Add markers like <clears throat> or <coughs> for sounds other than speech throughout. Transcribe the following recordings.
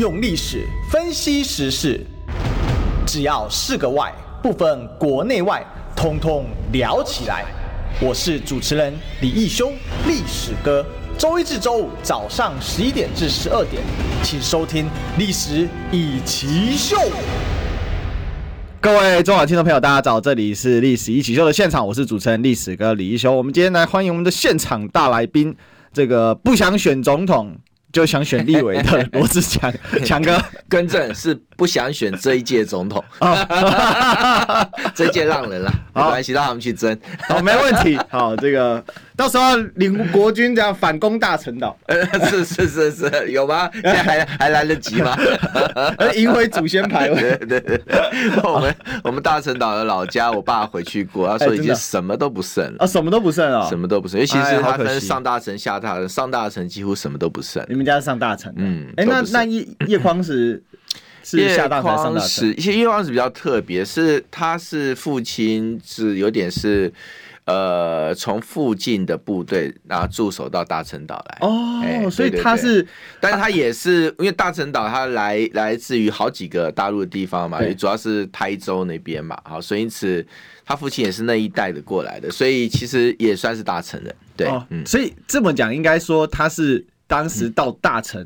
用历史分析时事，只要是个“外”，不分国内外，通通聊起来。我是主持人李义修，历史哥。周一至周五早上十一点至十二点，请收听《历史一起秀》。各位中广听众朋友，大家早，这里是《历史一起秀》的现场，我是主持人历史哥李义修。我们今天来欢迎我们的现场大来宾，这个不想选总统。就想选立委的罗志强，<laughs> 强哥。更正是不想选这一届总统，<laughs> <laughs> 这一届让人了，<laughs> 没关系，让他们去争，好，没问题，好，这个到时候领国军这样反攻大陈岛，是是是是，有吗？现在还还来得及吗？赢回祖先牌位，对对对，我们我们大陈岛的老家，我爸回去过，他说已经什么都不剩了，啊，什么都不剩啊，什么都不剩，尤其是他分上大陈下大陈，上大陈几乎什么都不剩。你们家是上大陈，嗯，哎、欸，那那叶叶匡时是下大陈上大陈？一些叶匡时比较特别，是他是父亲是有点是呃从附近的部队然后驻守到大陈岛来哦，欸、所以他是，但是他也是因为大陈岛他来来自于好几个大陆的地方嘛，也主要是台州那边嘛，好，所以因此他父亲也是那一带的过来的，所以其实也算是大陈人，对，哦、嗯，所以这么讲应该说他是。当时到大陈，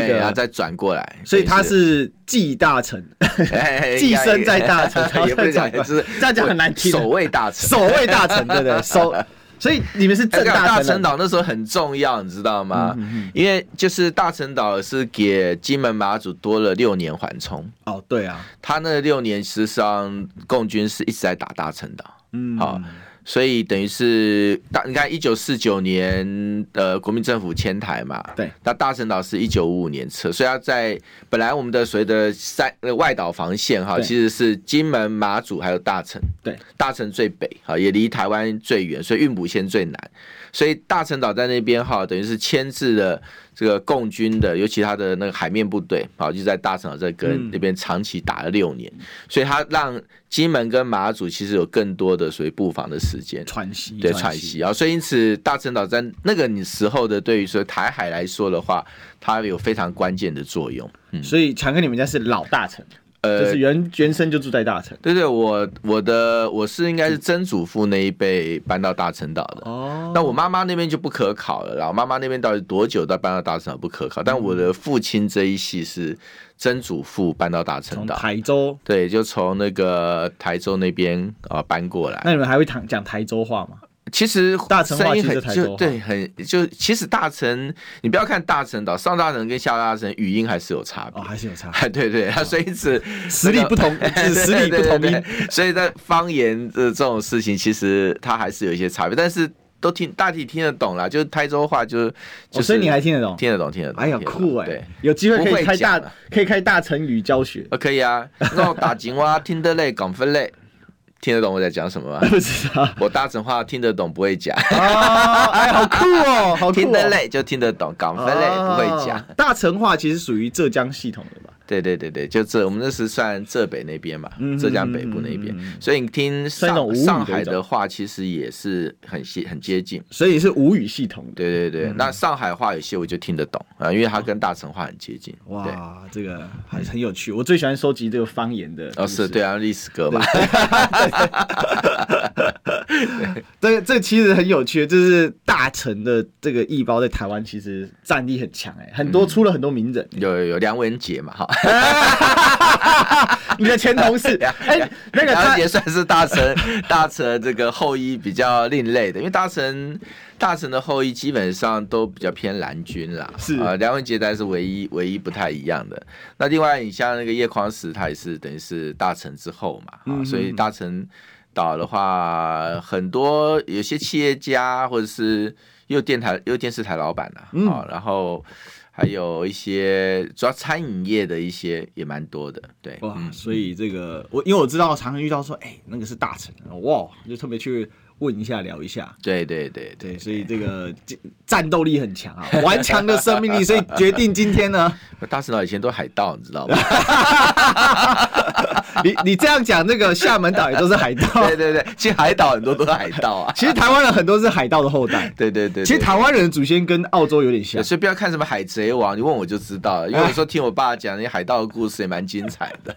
对，然后再转过来，所以他是继大臣，<laughs> 寄生在大臣，<laughs> 也不是讲，就是这样讲很难听。守卫大臣，守卫大臣，对对，守。<laughs> 所以你们是正大陈岛那时候很重要，你知道吗？因为就是大陈岛是给金门马祖多了六年缓冲。哦，对啊，他那六年实际上共军是一直在打大陈岛，嗯，好。所以等于是大，你看一九四九年的国民政府迁台嘛，对，那大陈岛是一九五五年撤，所以要在本来我们的所谓的三外岛防线哈，其实是金门、马祖还有大陈，对，大陈最北哈，也离台湾最远，所以运补线最难，所以大陈岛在那边哈，等于是牵制了。这个共军的，尤其他的那个海面部队，好，就在大陈岛这跟那边长期打了六年，嗯，所以他让金门跟马祖其实有更多的所谓布防的时间喘息，对喘息啊，所以因此大陈岛在那个你时候的对于说台海来说的话，它有非常关键的作用。嗯，所以强哥你们家是老大陈。呃，就是原原生就住在大城。对对，我我的我是应该是曾祖父那一辈搬到大陈岛的。哦，那我妈妈那边就不可考了。然后妈妈那边到底多久到搬到大陈岛不可考？但我的父亲这一系是曾祖父搬到大陈岛，台州。对，就从那个台州那边啊搬过来。那你们还会讲讲台州话吗？其实大成声音很就对，很就其实大成，你不要看大成岛上大陈跟下大成语音还是有差别，哦，还是有差。<laughs> 别，对对，他所以是实力不同，<laughs> 实力不同音，所以在方言的这种事情，其实它还是有一些差别，但是都听大体听得懂啦，就是台州话，就是就，所以你还听得懂，听得懂，听得懂，哎呀酷哎，对，有机会可以开大可以开大成语教学，可以啊，那种打金蛙听得累，讲分类。听得懂我在讲什么吗？不知道。我大成话听得懂，不会讲。哦，<laughs> 哎，好酷哦，好酷哦，听得累就听得懂，港分类不会讲。大成话其实属于浙江系统的吧？对对对对，就这，我们那是算浙北那边嘛，浙江北部那边，所以你听上上海的话，其实也是很接很接近，所以是吴语系统。对对对，那上海话有些我就听得懂啊，因为它跟大城话很接近。哇，这个还很有趣，我最喜欢收集这个方言的。哦，是对啊，历史歌嘛。<laughs> 这个这其实很有趣，就是大成的这个义包在台湾其实战力很强哎，很多出了很多名人，有有有梁文杰嘛哈。<laughs> 你的前同事，<laughs> 哎、欸，那个梁文杰算是大成大成这个后裔比较另类的，因为大成大成的后裔基本上都比较偏蓝军啦，是啊，梁文杰才是唯一唯一不太一样的。那另外，你像那个叶匡时，他也是等于是大成之后嘛，啊、嗯，所以大陈岛的话，很多有些企业家或者是又电台又电视台老板啊，嗯、啊，然后。还有一些主要餐饮业的一些也蛮多的，对，哇，所以这个我因为我知道常常遇到说，哎、欸，那个是大臣，哇，就特别去问一下聊一下。对对对对，对，所以这个 <laughs> 战斗力很强啊，<laughs> 顽强的生命力，所以决定今天呢，<laughs> 大石岛以前都海盗，你知道吗？你你这样讲，那个厦门岛也都是海盗。对对对，其实海岛很多都是海盗啊。其实台湾人很多是海盗的后代。对对对，其实台湾人的祖先跟澳洲有点像。所以不要看什么海贼王，你问我就知道了。因为有时候听我爸讲那些海盗的故事也蛮精彩的。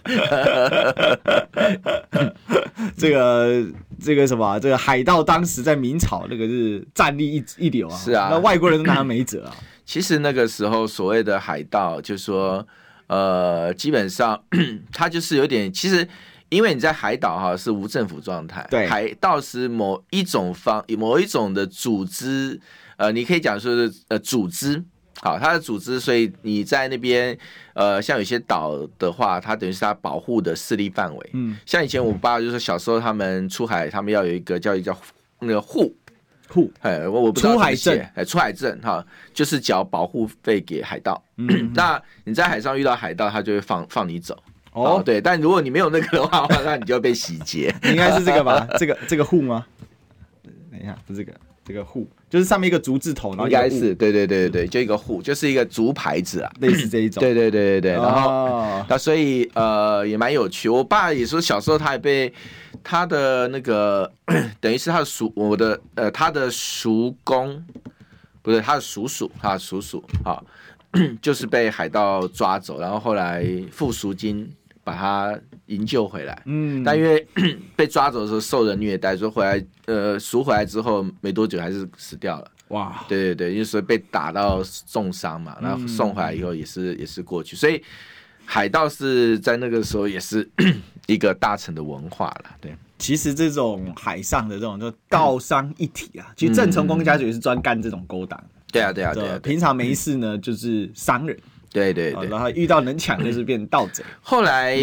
这个这个什么，这个海盗当时在明朝那个是战力一一流啊。是啊，那外国人都拿他没辙啊。<coughs> 其实那个时候所谓的海盗，就是说。呃，基本上 <coughs> 他就是有点，其实因为你在海岛哈是无政府状态，对，海盗是某一种方某一种的组织，呃，你可以讲说是呃组织，好，它的组织，所以你在那边呃，像有些岛的话，它等于是它保护的势力范围，嗯，像以前我爸就是小时候他们出海，他们要有一个叫一个叫那个户。户，哎，我我不知道出海证，哎，出海证哈，就是缴保护费给海盗。<clears throat> 嗯，那你在海上遇到海盗，他就会放放你走。哦，对，但如果你没有那个的话，<laughs> 那你就要被洗劫。应该是这个吧？<laughs> 这个这个户吗？等一下，不是这个，这个户就是上面一个竹字头，然后应该是对对对对对，就一个户，就是一个竹牌子啊，类似这一种。对对对对对，然后那所以呃也蛮有趣。我爸也说小时候他也被。他的那个 <clears throat> 等于是他的叔，我的呃，他的叔公不对，他的叔叔，他的叔叔啊，<clears throat> 就是被海盗抓走，然后后来付赎金把他营救回来。嗯，但因为 <clears throat> 被抓走的时候受人虐待，说回来呃赎回来之后没多久还是死掉了。哇，对对对，就是被打到重伤嘛，然后送回来以后也是也是过去，所以。海盗是在那个时候也是 <clears throat> 一个大城的文化了，对。其实这种海上的这种就道商一体啊，其实郑成功家族也是专干这种勾当。对啊，对啊，对啊。平常没事呢，就是商人。对对对。然后遇到能抢就是变盗贼。后来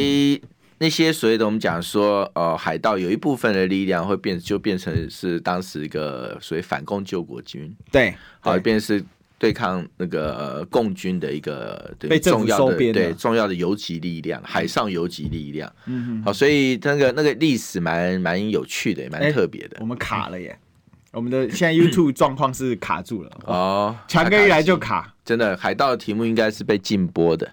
那些所谓的我们讲说，呃，海盗有一部分的力量会变，就变成是当时一个所谓反共救国军。对。好，变成是。对抗那个共军的一个被重要的对重要的游击力量，海上游击力量。嗯，好，所以那个那个历史蛮蛮有趣的，也蛮特别的。我们卡了耶，我们的现在 YouTube <clears throat> 状况是卡住了哦，强哥一来就卡。真的，海盗的题目应该是被禁播的。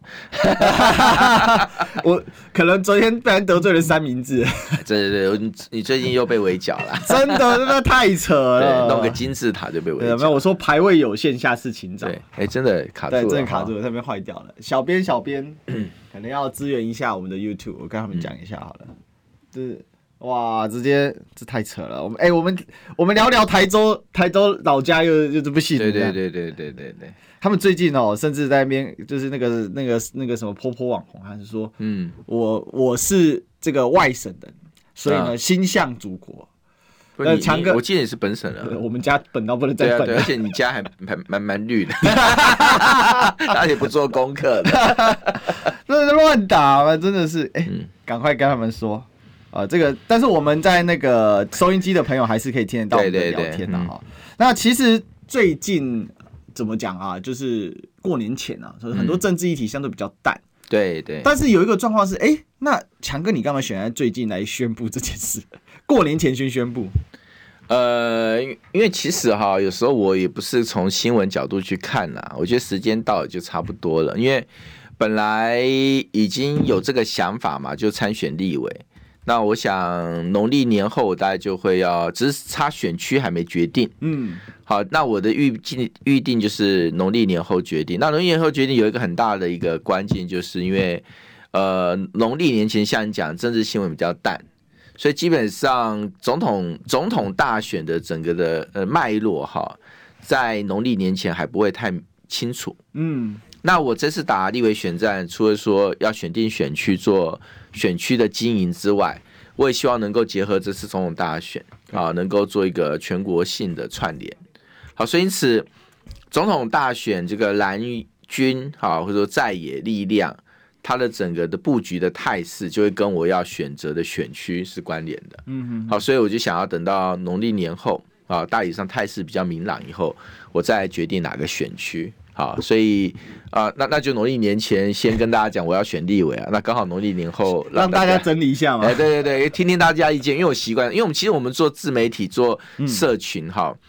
<laughs> 我可能昨天被人得罪了三明治。<laughs> 对对对，你最近又被围剿了。真的，真的太扯了。弄个金字塔就被围剿。没有，我说排位有限，下次请早。对，哎，真的卡住了，真的卡住了，那边坏掉了。小编，小编，<clears throat> 可能要支援一下我们的 YouTube，我跟他们讲一下好了。就是。哇，直接这太扯了！我们哎、欸，我们我们聊聊台州，台州老家又又这部戏。对对对对对对对。他们最近哦，甚至在那边就是那个那个那个什么波波网红，还是说，嗯，我我是这个外省人，所以呢，心向祖国。呃，强哥，我记得你是本省人，<laughs> 我们家本到不能再本，而且你家还蛮蛮蛮绿的，<laughs> 而且不做功课的，<laughs> 乱打嘛，真的是，哎，赶快跟他们说。呃，这个，但是我们在那个收音机的朋友还是可以听得到我们的聊天的哈。嗯、那其实最近怎么讲啊？就是过年前啊，很多政治议题相对比较淡。对对。但是有一个状况是，哎，那强哥，你干嘛选在最近来宣布这件事？<laughs> 过年前先宣布？呃，因为其实哈，有时候我也不是从新闻角度去看啦，我觉得时间到了就差不多了，因为本来已经有这个想法嘛，就参选立委。那我想农历年后大概就会要，只是差选区还没决定。嗯，好，那我的预计预定就是农历年后决定。那农历年后决定有一个很大的一个关键，就是因为呃农历年前像你讲政治新闻比较淡，所以基本上总统总统大选的整个的呃脉络哈，在农历年前还不会太清楚。嗯，那我这次打立委选战，除了说要选定选区做。选区的经营之外，我也希望能够结合这次总统大选啊，能够做一个全国性的串联。好，所以因此总统大选这个蓝军啊，或者说在野力量，它的整个的布局的态势，就会跟我要选择的选区是关联的。嗯嗯。好，所以我就想要等到农历年后啊，大体上态势比较明朗以后，我再决定哪个选区。好，所以啊、呃，那那就农历年前先跟大家讲，我要选立委啊。那刚好农历年后让大家整理一下嘛。哎，对对对，听听大家意见，因为我习惯，因为我们其实我们做自媒体做社群哈、嗯，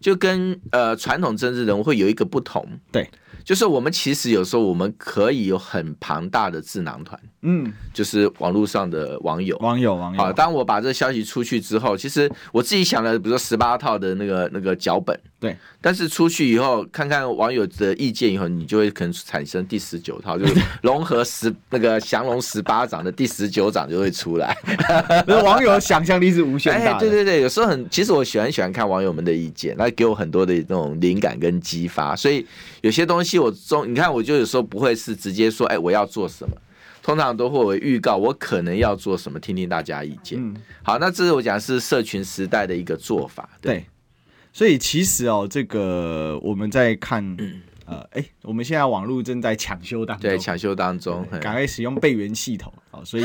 就跟呃传统政治人物会有一个不同。对。就是我们其实有时候我们可以有很庞大的智囊团，嗯，就是网络上的网友，网友，网友。好，当我把这个消息出去之后，其实我自己想了，比如说十八套的那个那个脚本，对。但是出去以后，看看网友的意见以后，你就会可能产生第十九套，<laughs> 就是融合十那个降龙十八掌的第十九掌就会出来。<laughs> 网友想象力是无限大的。对对对，有时候很，其实我喜欢喜欢看网友们的意见，那给我很多的那种灵感跟激发，所以有些东西我中，你看我就有时候不会是直接说，哎，我要做什么，通常都会有预告我可能要做什么，听听大家意见。嗯，好，那这是我讲是社群时代的一个做法，对。对所以其实哦，这个我们在看，呃，哎、欸，我们现在网络正在抢修当中，对，抢修当中，赶快使用备援系统，好，所以，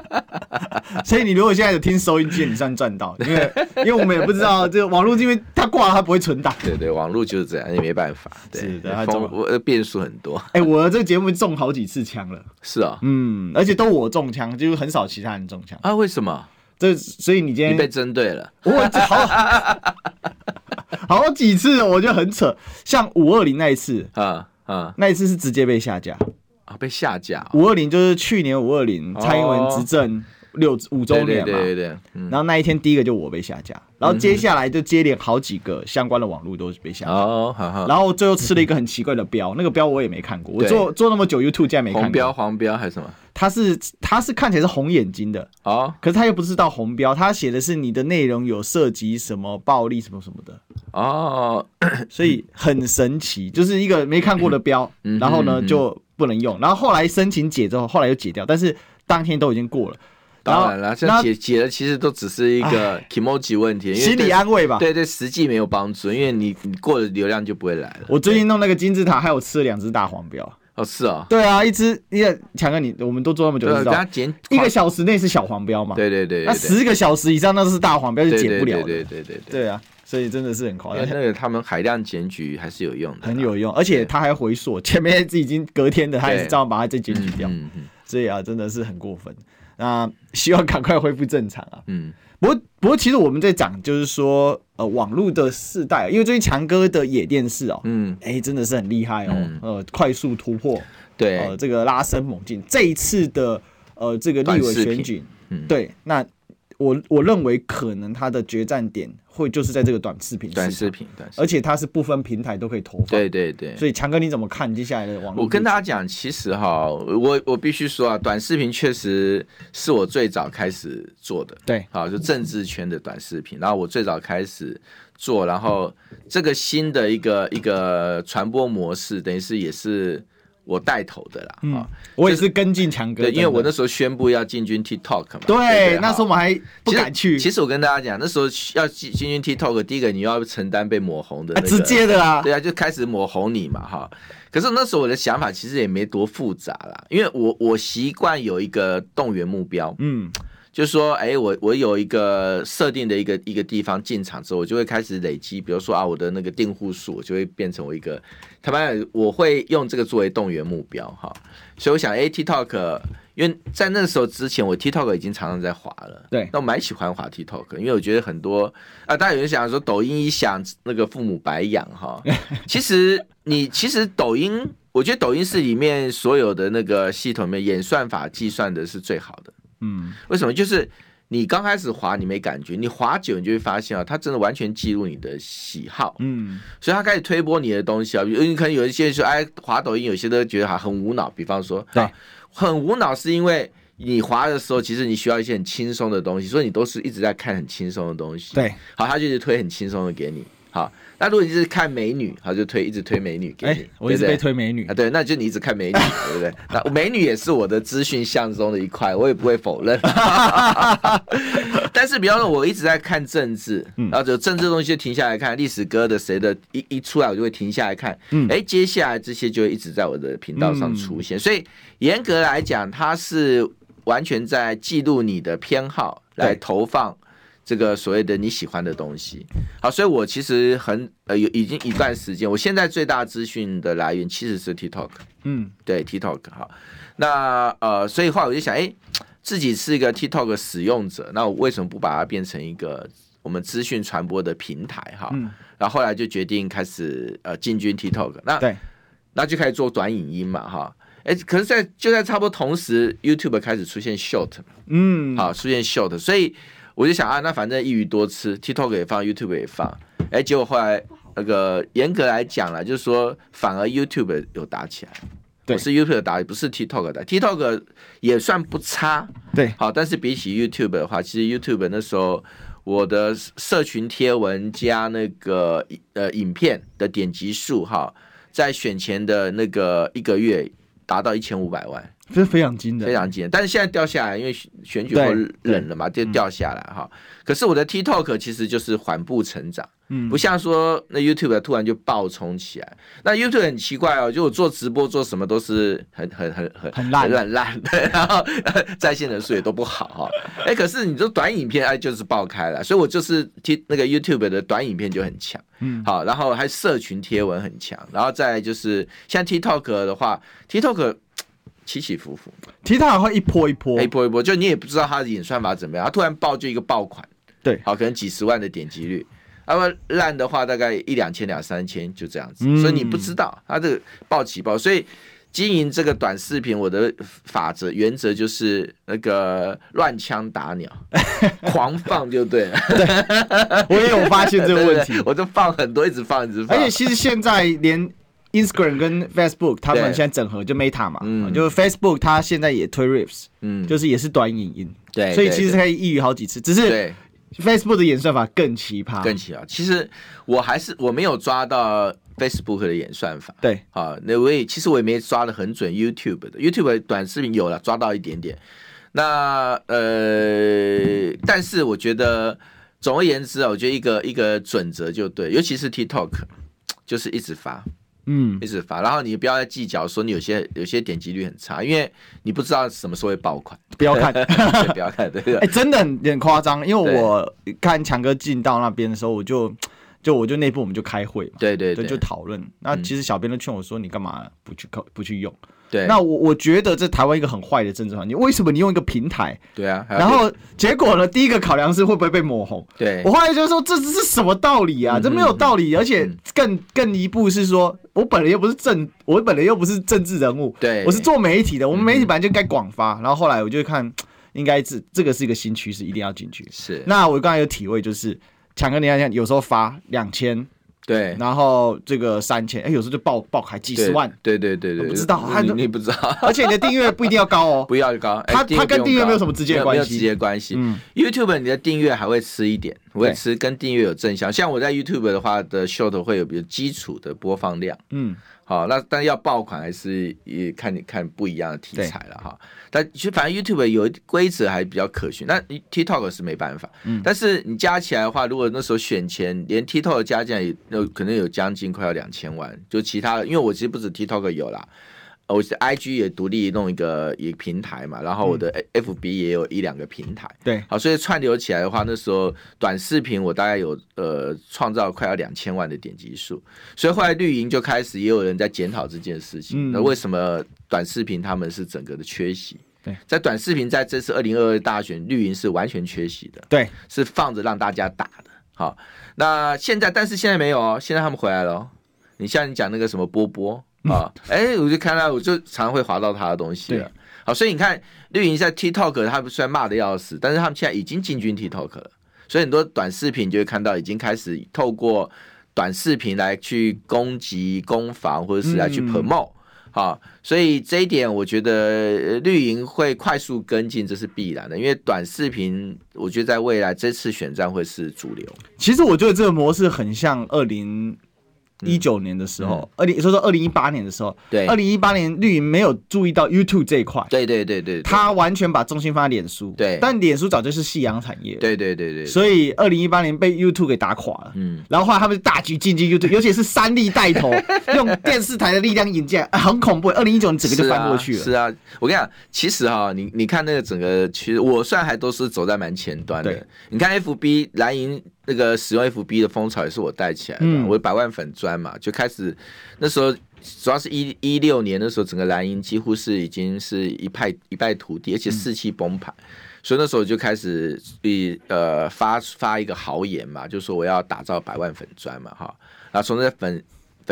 <laughs> 所以你如果现在有听收音机，你算赚到，因为 <laughs> 因为我们也不知道这个网络，因为它挂了它不会存档，对对，网络就是这样，也没办法，对，是的，它中我变数很多，哎、欸，我的这个节目中好几次枪了，<laughs> 是啊，嗯，而且都我中枪，就是很少其他人中枪啊，为什么？这所以你今天你被针对了，我好好几次，我觉得很扯。像五二零那一次，啊啊，那一次是直接被下架啊，被下架。五二零就是去年五二零，蔡英文执政六五周年嘛，对对对。然后那一天第一个就我被下架，然后接下来就接连好几个相关的网络都被下架。哦，好好。然后最后吃了一个很奇怪的标，那个标我也没看过，我做做那么久 YouTube 竟然没看过。红标、黄标还是什么？他是他是看起来是红眼睛的哦，可是他又不是到红标，他写的是你的内容有涉及什么暴力什么什么的哦，<coughs> 所以很神奇，就是一个没看过的标，然后呢就不能用，然后后来申请解之后，后来又解掉，但是当天都已经过了。当然了，这解解的其实都只是一个 emoji 问题，心理安慰吧。对对，实际没有帮助，因为你你过了流量就不会来了。我最近弄那个金字塔，还有吃了两只大黄标。哦，是啊，对啊，一只，因为强哥你，我们都做那么久，知道，一个小时内是小黄标嘛？对对对，那十个小时以上那是大黄标，就解不了。对对对对对啊，所以真的是很夸张。那个他们海量检举还是有用的，很有用，而且他还回溯，前面已经隔天的，他也是照样把它再检举掉。嗯嗯，所以啊，真的是很过分。那希望赶快恢复正常啊。嗯。不过，不过，其实我们在讲，就是说，呃，网络的世代，因为最近强哥的野电视哦，嗯，哎、欸，真的是很厉害哦，嗯、呃，快速突破，对，呃，这个拉升猛进，这一次的，呃，这个立委选举，嗯，对，那。我我认为可能它的决战点会就是在这个短视频，短视频，而且它是不分平台都可以投放。对对对。所以强哥你怎么看接下来的网络？我跟大家讲，其实哈，我我必须说啊，短视频确实是我最早开始做的。对，好，就政治圈的短视频，然后我最早开始做，然后这个新的一个一个传播模式，等于是也是。我带头的啦，嗯，我也是跟进强哥，对，因为我那时候宣布要进军 TikTok 嘛，对，对那时候我们还不敢去。其实，我跟大家讲，那时候要进进军 TikTok，第一个你要承担被抹红的、那个，直接的啦，对啊，就开始抹红你嘛，哈。可是那时候我的想法其实也没多复杂啦，因为我我习惯有一个动员目标，嗯。就是说，哎，我我有一个设定的一个一个地方进场之后，我就会开始累积，比如说啊，我的那个订户数，我就会变成我一个，他们我会用这个作为动员目标哈。所以我想，哎，TikTok，因为在那时候之前，我 TikTok 已经常常在滑了，对，那我蛮喜欢滑 TikTok，因为我觉得很多啊，大家有人想说抖音一响，那个父母白养哈。<laughs> 其实你其实抖音，我觉得抖音是里面所有的那个系统里面演算法计算的是最好的。嗯，为什么？就是你刚开始滑你没感觉，你滑久你就会发现啊，它真的完全记录你的喜好。嗯，所以它开始推播你的东西啊，你可能有一些说，哎，滑抖音有些都觉得哈很无脑，比方说，对，很无脑是因为你滑的时候，其实你需要一些很轻松的东西，所以你都是一直在看很轻松的东西。对，好，他就是推很轻松的给你，好。那如果你是看美女，好就推一直推美女给你。欸、我一直被推美女啊，对，那就你一直看美女，<laughs> 对不对？那美女也是我的资讯项中的一块，我也不会否认。<laughs> 但是比方说，我一直在看政治，然后就政治东西就停下来看，历史歌的谁的一一出来，我就会停下来看。嗯，哎，接下来这些就会一直在我的频道上出现。所以严格来讲，它是完全在记录你的偏好来投放。这个所谓的你喜欢的东西。好，所以我其实很呃有已经一段时间，我现在最大资讯的来源其实是 TikTok。嗯，对 TikTok 好。那呃，所以后来我就想，哎，自己是一个 TikTok 使用者，那我为什么不把它变成一个我们资讯传播的平台哈？嗯。然后后来就决定开始呃进军 TikTok。那对，那就开始做短影音嘛哈。哎，可是在，在就在差不多同时，YouTube 开始出现 Short，嗯，好，出现 Short，所以我就想啊，那反正一鱼多吃，TikTok 也放，YouTube 也放，哎，结果后来那个严格来讲了，就是说反而 YouTube 有打起来，对，是 YouTube 打，不是 TikTok 的，TikTok 也算不差，对，好，但是比起 YouTube 的话，其实 YouTube 那时候我的社群贴文加那个呃影片的点击数哈，在选前的那个一个月。达到一千五百万，这是非常惊的，非常惊。但是现在掉下来，因为选举后冷了嘛，就掉下来哈。可是我的 TikTok 其实就是缓步成长，嗯，不像说那 YouTube 突然就爆冲起来。那 YouTube 很奇怪哦，就我做直播做什么都是很很很很很烂很烂的，然后 <laughs> 在线人数也都不好哈。哎，可是你说短影片哎就是爆开了，所以我就是 T 那个 YouTube 的短影片就很强，嗯，好，然后还社群贴文很强，然后再就是像 TikTok 的话，TikTok。起起伏伏，TikTok 会一波一波，一波一波，就你也不知道它的演算法怎么样，它突然爆就一个爆款，对，好，可能几十万的点击率，那么烂的话大概一两千两三千就这样子，嗯、所以你不知道它这个爆起爆，所以经营这个短视频，我的法则原则就是那个乱枪打鸟，<laughs> 狂放就对了。对，我也有发现这个问题，<laughs> 我就放很多，一直放，一直放，而且其实现在连。Instagram 跟 Facebook 他们现在整合就 Meta 嘛，嗯，就是 Facebook 它现在也推 Reels，嗯，就是也是短影音，对，所以其实可以一鱼好几次，只是 Facebook 的演算法更奇葩，更奇葩。其实我还是我没有抓到 Facebook 的演算法，对，啊，那我也其实我也没抓的很准 YouTube 的，YouTube 短视频有了抓到一点点，那呃，但是我觉得总而言之啊，我觉得一个一个准则就对，尤其是 TikTok，就是一直发。嗯，一直发，然后你不要再计较说你有些有些点击率很差，因为你不知道什么时候会爆款，不要看，<laughs> 不要看，对不对？<laughs> 哎、欸，真的很很夸张，因为我看强哥进到那边的时候，我就就我就内部我们就开会嘛，对对对，就讨论。那其实小编都劝我说，你干嘛不去考不去用？对，那我我觉得这台湾一个很坏的政治环境，为什么你用一个平台？对啊，然后结果呢？第一个考量是会不会被抹红？对，我后来就说这是什么道理啊？这没有道理，而且更更一步是说，我本来又不是政，我本来又不是政治人物，对，我是做媒体的，我们媒体本来就该广发。然后后来我就看，应该是这个是一个新趋势，一定要进去。是，那我刚才有体会，就是强哥，你看，看有时候发两千。对，然后这个三千，哎，有时候就爆爆开几十万，对对对对，不知道，你你不知道，<laughs> 而且你的订阅不一定要高哦，不要高，它它跟订阅没有什么直接关系，没有直接关系。嗯，YouTube 你的订阅还会吃一点，会吃跟订阅有正向，像我在 YouTube 的话的 Short 会有比较基础的播放量，嗯。好，那但要爆款还是也看你看不一样的题材了哈。但其实反正 YouTube 有规则还比较可循，那 TikTok 是没办法。嗯，但是你加起来的话，如果那时候选前连 TikTok 加进来也有可能有将近快要两千万，就其他的，因为我其实不止 TikTok 有啦。我是 I G 也独立弄一个一个平台嘛，然后我的 F B 也有一两个平台，对、嗯，好，所以串流起来的话，那时候短视频我大概有呃创造快要两千万的点击数，所以后来绿营就开始也有人在检讨这件事情，那、嗯、为什么短视频他们是整个的缺席？对，在短视频在这次二零二二大选，绿营是完全缺席的，对，是放着让大家打的。好，那现在但是现在没有哦，现在他们回来了、哦，你像你讲那个什么波波。啊，哎、欸，我就看到，我就常常会滑到他的东西了。好，所以你看绿营在 TikTok，他们虽然骂的要死，但是他们现在已经进军 TikTok 了。所以很多短视频就会看到，已经开始透过短视频来去攻击、攻防，或者是来去 promote。好、嗯，所以这一点我觉得绿营会快速跟进，这是必然的。因为短视频，我觉得在未来这次选战会是主流。其实我觉得这个模式很像二零。一九年的时候，二零说说二零一八年的时候，对，二零一八年绿营没有注意到 YouTube 这一块，对对对对，他完全把重心放在脸书，对，但脸书早就是夕阳产业，对对对对，所以二零一八年被 YouTube 给打垮了，嗯，然后后来他们大举进军 YouTube，尤其是三立带头，<laughs> 用电视台的力量引进，很恐怖，二零一九年整个就翻过去了，是啊，我跟你讲，其实哈，你你看那个整个，其实我算还都是走在蛮前端的，你看 FB 蓝营。那个使用 FB 的风潮也是我带起来的，嗯、我百万粉砖嘛，就开始那时候主要是一一六年的时候，整个蓝营几乎是已经是一派一败涂地，而且士气崩盘，嗯、所以那时候就开始以呃发发一个豪言嘛，就说我要打造百万粉砖嘛，哈，然后从这粉粉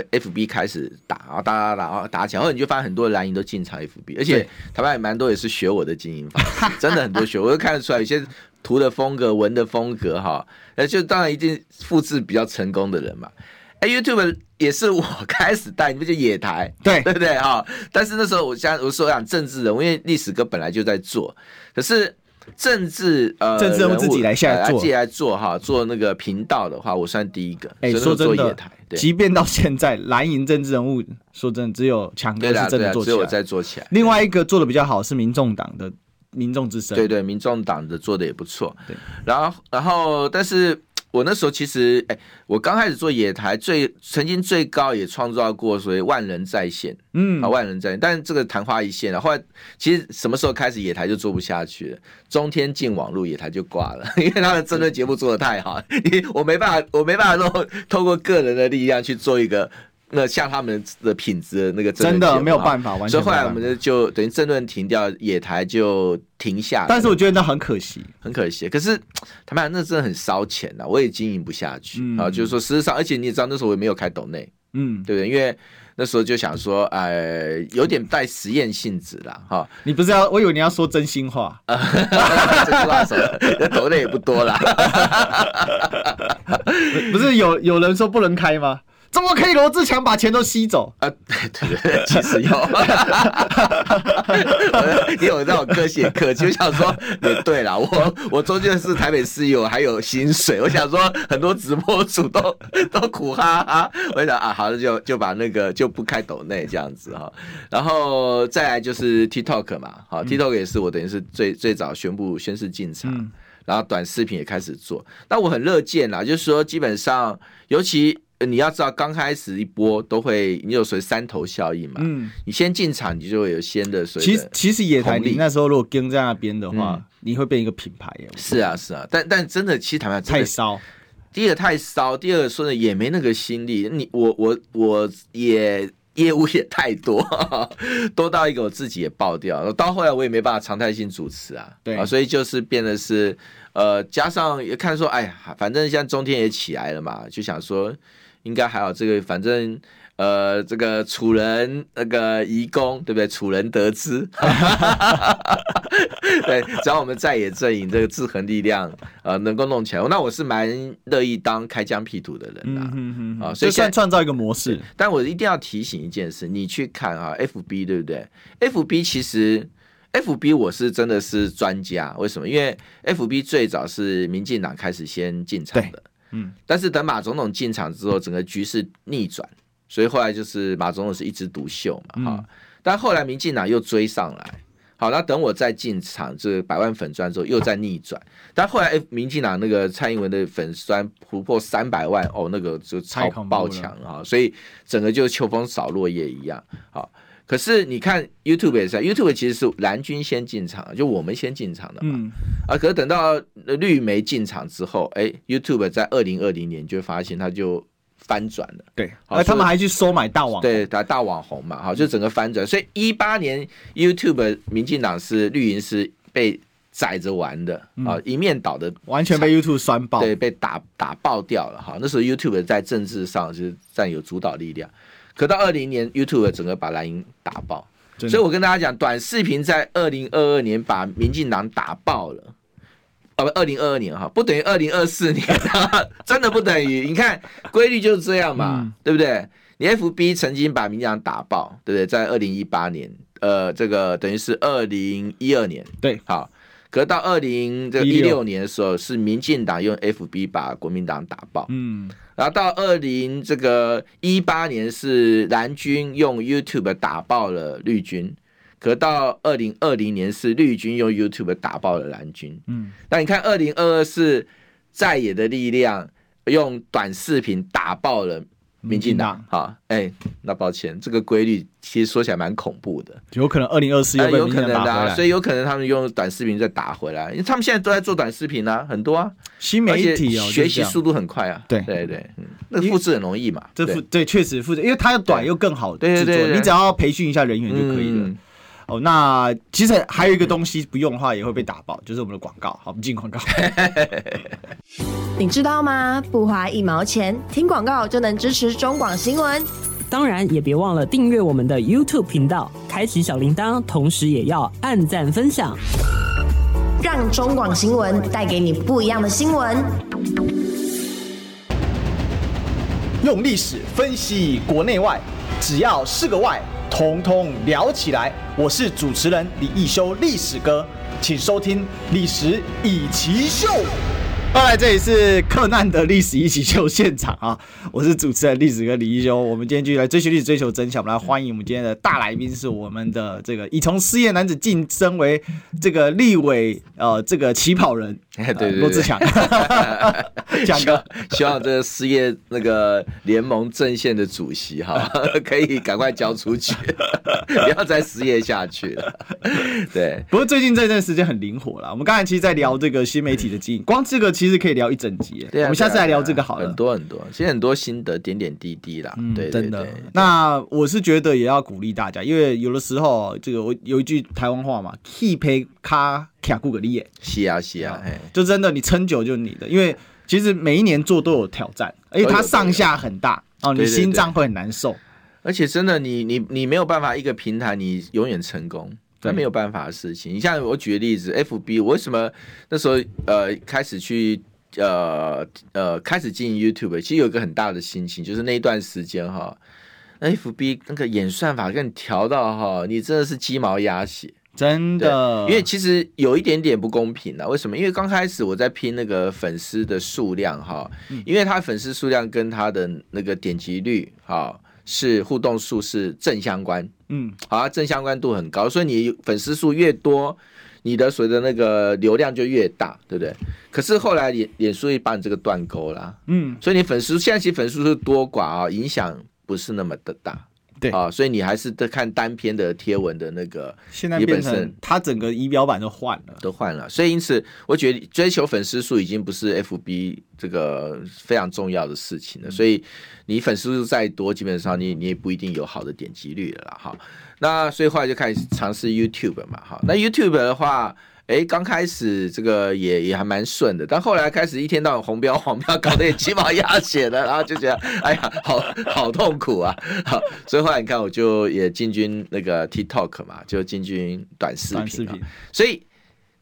FB 开始打，然后打打打，然后打起来，后来你就发现很多蓝营都进场 FB，而且台湾也蛮多也是学我的经营方式，<laughs> 真的很多学，我都看得出来有些。图的风格、文的风格，哈，那就当然一定复制比较成功的人嘛。哎，YouTube 也是我开始带，你不就野台，<laughs> 对对不对哈？但是那时候我像我说讲政治人物，因为历史哥本来就在做，可是政治呃，政治人物自己来下来做，自己来做哈，做那个频道的话，我算第一个。哎，说真的，对即便到现在蓝营政治人物，说真的，只有强哥是真的做起来，只有在做起来。另外一个做的比较好是民众党的。民众之声，对对，民众党的做的也不错。对，然后然后，但是我那时候其实，哎，我刚开始做野台，最曾经最高也创造过所谓万人在线，嗯，啊，万人在线，但是这个昙花一现了。后来其实什么时候开始野台就做不下去了？中天进网路野台就挂了，<laughs> 因为他的政论节目做的太好，对 <laughs> 我没办法，我没办法说透过个人的力量去做一个。那像他们的品质的那个真的没有办法，完全。所以后来我们就等于争论停掉，野台就停下。但是我觉得那很可惜，很可惜。可是他们那真的很烧钱呐，我也经营不下去啊。就是说，事实上，而且你也知道，那时候我也没有开抖内，嗯，对不对？因为那时候就想说，呃，有点带实验性质啦。哈。你不是要？我以为你要说真心话。<laughs> 真心话什么？抖内也不多啦。<laughs> 不是有有人说不能开吗？怎么可以罗志强把钱都吸走？<laughs> 啊？对对对，其实 <laughs> 有，因为我这种科学课就想说也对啦，我我中间是台北市有还有薪水，我想说很多直播主都 <laughs> 都苦哈哈，我想啊，好，就就把那个就不开抖内这样子哈，然后再来就是 TikTok 嘛，好，TikTok 也是我等于是最最早宣布宣誓进场，嗯、然后短视频也开始做，那我很乐见啦，就是说基本上尤其。你要知道，刚开始一波都会，你有属于三头效应嘛？嗯，你先进场，你就会有先的水。其实其实野台你那时候如果跟在那边的话，嗯、你会变一个品牌耶。是啊是啊，但但真的，其实台湾太烧。第一个太烧，第二个说的也没那个心力。你我我我也业务也太多，<laughs> 多到一个我自己也爆掉。到后来我也没办法常态性主持啊，对啊，所以就是变得是呃，加上也看说，哎呀，反正现在中天也起来了嘛，就想说。应该还好，这个反正呃，这个楚人那个移公对不对？楚人得知，<laughs> 对，只要我们在野阵营这个制衡力量呃能够弄起来，那我是蛮乐意当开疆辟土的人的啊，嗯、哼哼啊，所以现在创造一个模式。但我一定要提醒一件事，你去看啊，FB 对不对？FB 其实 FB 我是真的是专家，为什么？因为 FB 最早是民进党开始先进场的。嗯，但是等马总统进场之后，整个局势逆转，所以后来就是马总统是一枝独秀嘛，哈、嗯。但后来民进党又追上来，好，那等我再进场，这百万粉砖之后又再逆转。但后来民进党那个蔡英文的粉砖突破三百万，哦，那个就超爆强啊，所以整个就秋风扫落叶一样，好。可是你看 YouTube 也是，YouTube 其实是蓝军先进场，就我们先进场的嘛。嗯、啊，可是等到绿媒进场之后，哎，YouTube 在二零二零年就发现它就翻转了。对，而他们还去收买大网红，对，打大网红嘛，好，就整个翻转。所以一八年 YouTube 民进党是绿营是被宰着玩的啊，嗯、一面倒的，完全被 YouTube 酸爆，对，被打打爆掉了哈。那时候 YouTube 在政治上就是占有主导力量。可到二零年，YouTube 整个把蓝营打爆，所以我跟大家讲，短视频在二零二二年把民进党打爆了，哦不，二零二二年哈，不等于二零二四年，<laughs> 真的不等于。你看规律就是这样嘛，嗯、对不对？你 FB 曾经把民进党打爆，对不对？在二零一八年，呃，这个等于是二零一二年，对，好。可到二零这一六年的时候，是民进党用 FB 把国民党打爆。嗯，然后到二零这个一八年是蓝军用 YouTube 打爆了绿军，可到二零二零年是绿军用 YouTube 打爆了蓝军。嗯，那你看二零二二是在野的力量用短视频打爆了。民进党，好，哎，那抱歉，这个规律其实说起来蛮恐怖的，有可能二零二四有可能的，所以有可能他们用短视频再打回来，因为他们现在都在做短视频啊，很多啊，新媒体哦，学习速度很快啊，对。对对，那复制很容易嘛，这复对。确实复制，因为它又短又更好制作，你只要培训一下人员就可以了。哦，那其实还有一个东西不用的话也会被打爆，就是我们的广告。好，我们进广告。<laughs> 你知道吗？不花一毛钱，听广告就能支持中广新闻。当然，也别忘了订阅我们的 YouTube 频道，开启小铃铛，同时也要按赞分享，让中广新闻带给你不一样的新闻。用历史分析国内外，只要是个“外”。通通聊起来！我是主持人李易修，历史哥，请收听《历史以奇秀》。后来这里是克难的历史一起秀现场啊！<laughs> 我是主持人历史哥李一修。我们今天继续来追寻历史，追求真相。我们来欢迎我们今天的大来宾，是我们的这个已从失业男子晋升为这个立委呃这个起跑人。对，罗志强，<laughs> 强哥，希望这个失业那个联盟阵线的主席哈，<laughs> 可以赶快交出去，不要再失业下去了。对，不过最近这段时间很灵活了。我们刚才其实，在聊这个新媒体的经营，光这个其实可以聊一整集。对，我们下次来聊这个好了。很多很多，其实很多心得，点点滴滴啦。对，真的。那我是觉得也要鼓励大家，因为有的时候，这个我有一句台湾话嘛，，“keep 卡。卡顾个利耶，是啊是啊，就真的你撑久就是你的，因为其实每一年做都有挑战，而且它上下很大哦，你心脏会很难受，而且真的你你你没有办法一个平台你永远成功，那没有办法的事情。你像我举个例子，FB 我为什么那时候呃开始去呃呃开始经营 YouTube，其实有一个很大的心情，就是那一段时间哈，FB 那个演算法给你调到哈，你真的是鸡毛鸭血。真的，因为其实有一点点不公平了。为什么？因为刚开始我在拼那个粉丝的数量哈，因为他粉丝数量跟他的那个点击率哈是互动数是正相关，嗯，好，啊正相关度很高，所以你粉丝数越多，你的所谓的那个流量就越大，对不对？可是后来脸脸书也把你这个断钩了，嗯，所以你粉丝现在其实粉丝数多寡啊，影响不是那么的大。对啊，所以你还是在看单篇的贴文的那个，现在变成它整个仪表板都换了，都换了。所以因此，我觉得追求粉丝数已经不是 FB 这个非常重要的事情了。嗯、所以你粉丝数再多，基本上你你也不一定有好的点击率了啦。哈，那所以后来就开始尝试 YouTube 嘛。哈，那 YouTube 的话。哎，刚开始这个也也还蛮顺的，但后来开始一天到晚红标 <laughs> 黄标，搞得也鸡毛鸭血的，然后就觉得哎呀，好好痛苦啊！好，所以后来你看，我就也进军那个 TikTok 嘛，就进军短视频。所以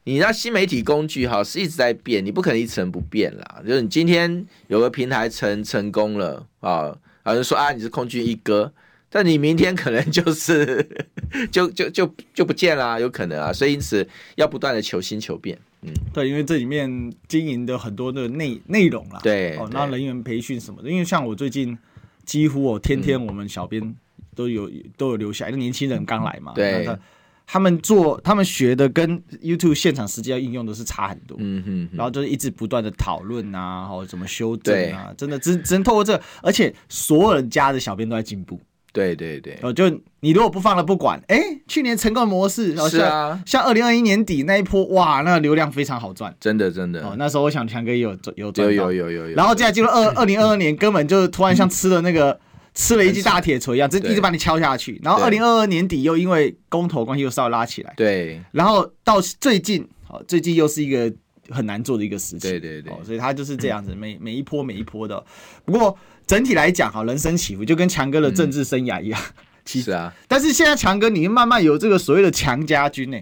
你那新媒体工具哈是一直在变，你不可能一成不变啦。就是你今天有个平台成成功了啊，有人说啊你是空军一哥。那你明天可能就是 <laughs> 就就就就不见了，有可能啊，所以因此要不断的求新求变，嗯，对，因为这里面经营的很多的内内容啦，对，哦，那人员培训什么的，因为像我最近几乎哦，天天我们小编都有、嗯、都有留下来，因为年轻人刚来嘛，对，他，他们做他们学的跟 YouTube 现场实际要应用的是差很多，嗯哼，然后就是一直不断的讨论啊，或者怎么修正啊，真的只只能透过这个，而且所有人家的小编都在进步。对对对，哦，就你如果不放了不管，哎，去年成功的模式，是啊，像二零二一年底那一波，哇，那个流量非常好赚，真的真的。哦，那时候我想强哥也有有赚有有有有有。然后接下来进入二 <laughs> 二零二二年，根本就突然像吃了那个 <laughs> 吃了一记大铁锤一样，这一直把你敲下去。然后二零二二年底又因为公投关系又稍微拉起来，对。然后到最近，哦，最近又是一个很难做的一个时期，对对对。所以它就是这样子，每每一波每一波的。不过整体来讲，哈，人生起伏就跟强哥的政治生涯一样。其实啊，但是现在强哥，你慢慢有这个所谓的强家军呢？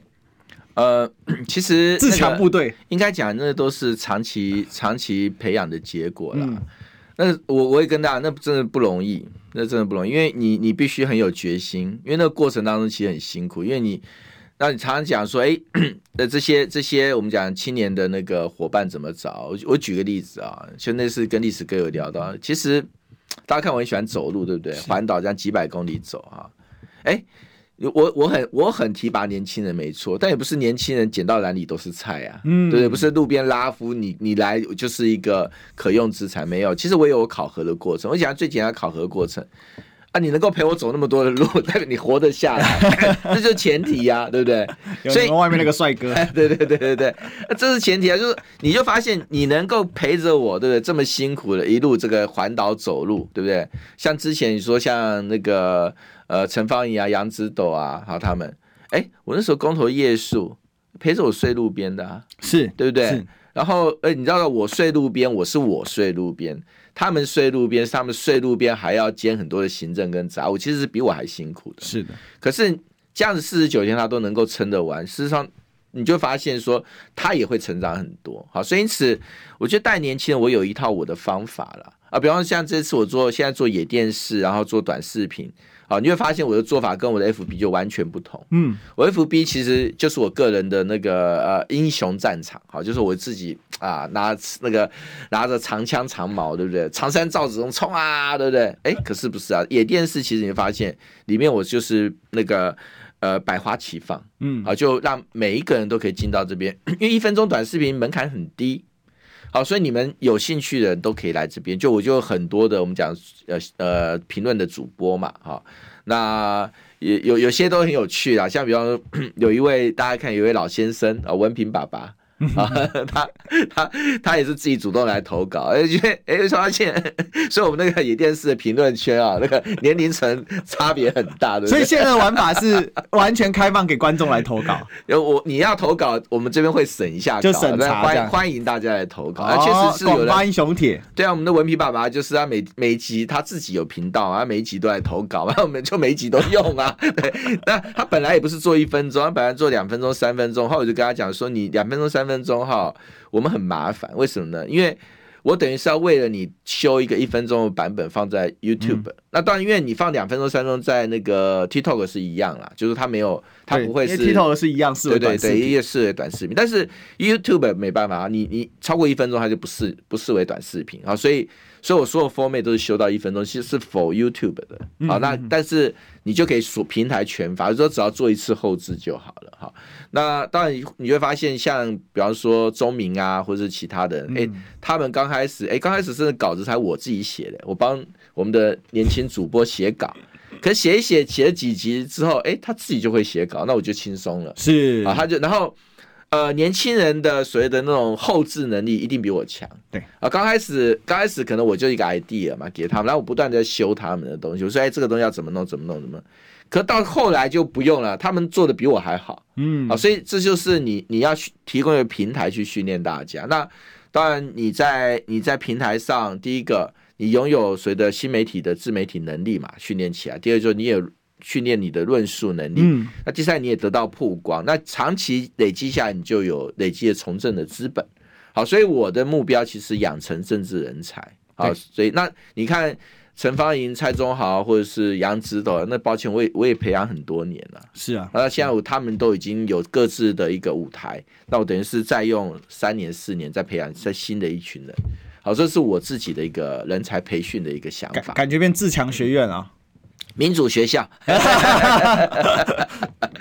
呃，<clears throat> 其实自强部队应该讲，那都是长期长期培养的结果啦。嗯、那我我也跟大家，那真的不容易，那真的不容易，因为你你必须很有决心，因为那个过程当中其实很辛苦，因为你那你常常讲说，哎，那 <clears throat> 这些这些我们讲青年的那个伙伴怎么找？我我举个例子啊，就那次跟历史哥有聊到，其实大家看我很喜欢走路，对不对？环岛这样几百公里走啊，哎。我我很我很提拔年轻人没错，但也不是年轻人捡到篮里都是菜啊，嗯，对不对？不是路边拉夫，你你来就是一个可用之才，没有。其实我有考核的过程，我讲最简单的考核过程啊，你能够陪我走那么多的路，<laughs> 代表你活得下来，这就是前提呀、啊，对不对？所以外面那个帅哥，<laughs> 对对对对对，这是前提啊，就是你就发现你能够陪着我，对不对？这么辛苦的一路这个环岛走路，对不对？像之前你说像那个。呃，陈芳怡啊，杨子斗啊，还有他们，哎、欸，我那时候工头夜宿，陪着我睡路边的、啊，是对不对？然后，哎、欸，你知道我睡路边，我是我睡路边，他们睡路边，他们睡路边还要兼很多的行政跟杂务，其实是比我还辛苦的。是的，可是这样子四十九天他都能够撑得完，事实上你就发现说他也会成长很多。好，所以因此我觉得带年轻人，我有一套我的方法了啊，比方说像这次我做现在做野电视，然后做短视频。好，你会发现我的做法跟我的 FB 就完全不同。嗯，我 FB 其实就是我个人的那个呃英雄战场，好，就是我自己啊拿那个拿着长枪长矛，对不对？长山赵子龙冲啊，对不对？哎，可是不是啊？野电视其实你会发现里面我就是那个呃百花齐放，嗯，啊，就让每一个人都可以进到这边，<clears throat> 因为一分钟短视频门槛很低。好，所以你们有兴趣的人都可以来这边。就我就很多的我们讲呃呃评论的主播嘛，哦，那有有有些都很有趣啊，像比方说 <clears throat> 有一位大家看有一位老先生啊，文平爸爸。<laughs> 啊，他他他也是自己主动来投稿，哎，觉得哎，发现，所以我们那个野电视的评论圈啊，那个年龄层差别很大的。<laughs> 所以现在的玩法是完全开放给观众来投稿。<laughs> 有我你要投稿，我们这边会审一下，就审查，欢欢迎大家来投稿。啊，确实是有的。英雄帖，对啊，我们的文皮爸爸就是他每每集他自己有频道啊，每一集都来投稿，然后我们就每一集都用啊。对，那他本来也不是做一分钟，他本来做两分钟、三分钟，后来我就跟他讲说，你两分钟、三分。分钟哈，我们很麻烦，为什么呢？因为我等于是要为了你修一个一分钟的版本放在 YouTube，嗯、那当然因为你放两分钟、三分钟在那个 TikTok 是一样啦，就是它没有，它不会是 TikTok 是一样视为短视频，对对对，也视为短视频，但是 YouTube 没办法，你你超过一分钟它就不视不视为短视频啊，所以。所以，我所有 format 都是修到一分钟，其实是 for YouTube 的。好，那但是你就可以锁平台全发，就是说只要做一次后置就好了。好，那当然你会发现，像比方说钟明啊，或者是其他的人，哎，他们刚开始，哎，刚开始是稿子才我自己写的，我帮我们的年轻主播写稿，可是写一写，写了几集之后，哎，他自己就会写稿，那我就轻松了。是啊，他就然后。呃，年轻人的所谓的那种后置能力一定比我强。对啊，刚开始刚开始可能我就一个 idea 嘛，给他们，然后我不断的修他们的东西。我说，哎，这个东西要怎么弄，怎么弄，怎么？可到后来就不用了，他们做的比我还好。嗯，啊，所以这就是你你要去提供一个平台去训练大家。那当然，你在你在平台上，第一个你拥有所谓的新媒体的自媒体能力嘛，训练起来。第二就是你也。训练你的论述能力，嗯，那第三你也得到曝光，那长期累积下来，你就有累积的从政的资本。好，所以我的目标其实养成政治人才。好，所以那你看陈芳莹、蔡中豪或者是杨指导，那抱歉，我也我也培养很多年了。是啊，那现在他们都已经有各自的一个舞台，那我等于是再用三年四年再培养再新的一群人。好，这是我自己的一个人才培训的一个想法，感觉变自强学院啊。民主学校，<laughs>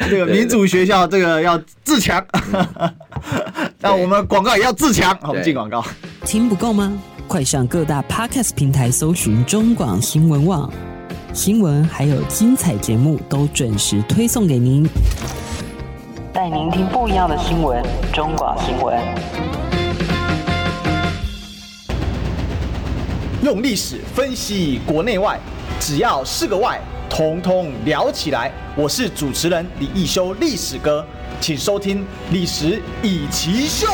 这个民主学校，这个要自强。<laughs> 那我们广告也要自强。我们进广告。听不够吗？快上各大 Podcast 平台搜寻中广新闻网，新闻还有精彩节目都准时推送给您，带您听不一样的新闻。中广新闻，用历史分析国内外。只要是个“外”，统统聊起来。我是主持人李一修，历史哥，请收听《历史以奇秀》。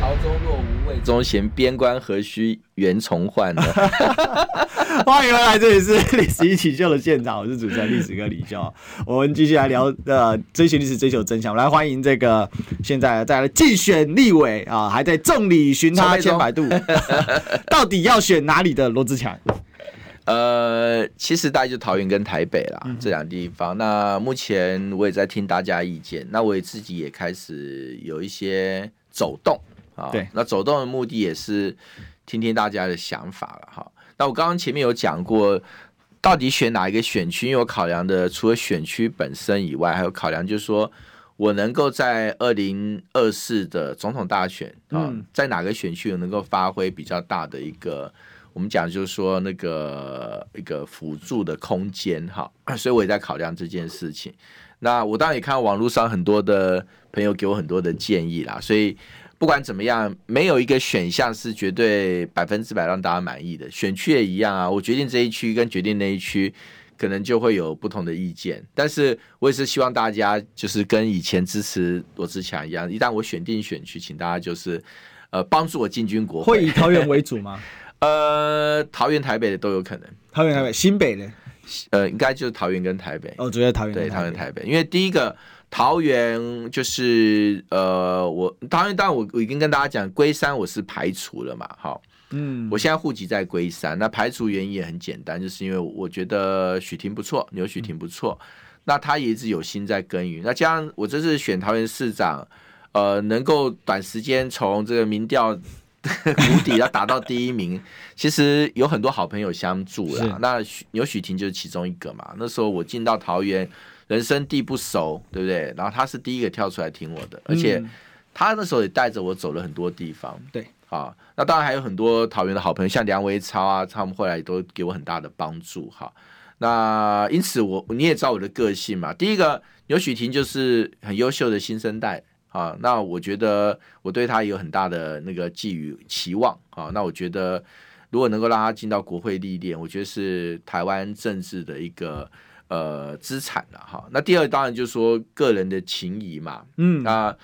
潮州若无魏忠贤，边关何须袁崇焕呢？<laughs> 欢迎回来，这里是《历史一起秀》的现场，我是主持人历史哥李秀。我们继续来聊呃，追寻历史，追求真相。我们来欢迎这个现在在竞选立委啊，还在众里寻他千百度，<laughs> 到底要选哪里的罗志强？呃，其实大概就桃园跟台北啦，嗯、这两个地方。那目前我也在听大家意见，那我也自己也开始有一些走动啊。对，那走动的目的也是听听大家的想法了哈。那我刚刚前面有讲过，到底选哪一个选区，因为我考量的除了选区本身以外，还有考量就是说我能够在二零二四的总统大选啊，嗯、在哪个选区能够发挥比较大的一个。我们讲就是说那个一个辅助的空间哈，所以我也在考量这件事情。那我当然也看到网络上很多的朋友给我很多的建议啦，所以不管怎么样，没有一个选项是绝对百分之百让大家满意的。选区也一样啊，我决定这一区跟决定那一区，可能就会有不同的意见。但是我也是希望大家就是跟以前支持罗志强一样，一旦我选定选区，请大家就是呃帮助我进军国会。会以桃园为主吗？<laughs> 呃，桃园、台北的都有可能。桃园、台北、新北的，呃，应该就是桃园跟台北。哦，主要桃园对桃园、台北，因为第一个桃园就是呃，我桃园当然我我已经跟大家讲，龟山我是排除了嘛，好，嗯，我现在户籍在龟山，那排除原因也很简单，就是因为我觉得许婷不错，牛许婷不错，嗯、那他也一直有心在耕耘，那加上我这次选桃园市长，呃，能够短时间从这个民调。<laughs> 谷底要打到第一名，其实有很多好朋友相助了。是那牛许婷就是其中一个嘛。那时候我进到桃园，人生地不熟，对不对？然后他是第一个跳出来挺我的，而且他那时候也带着我走了很多地方。对，啊，那当然还有很多桃园的好朋友，像梁维超啊，他们后来都给我很大的帮助。哈，那因此我你也知道我的个性嘛。第一个牛许婷就是很优秀的新生代。啊，那我觉得我对他有很大的那个寄予期望啊。那我觉得如果能够让他进到国会历练，我觉得是台湾政治的一个呃资产了哈。那第二当然就是说个人的情谊嘛，嗯，那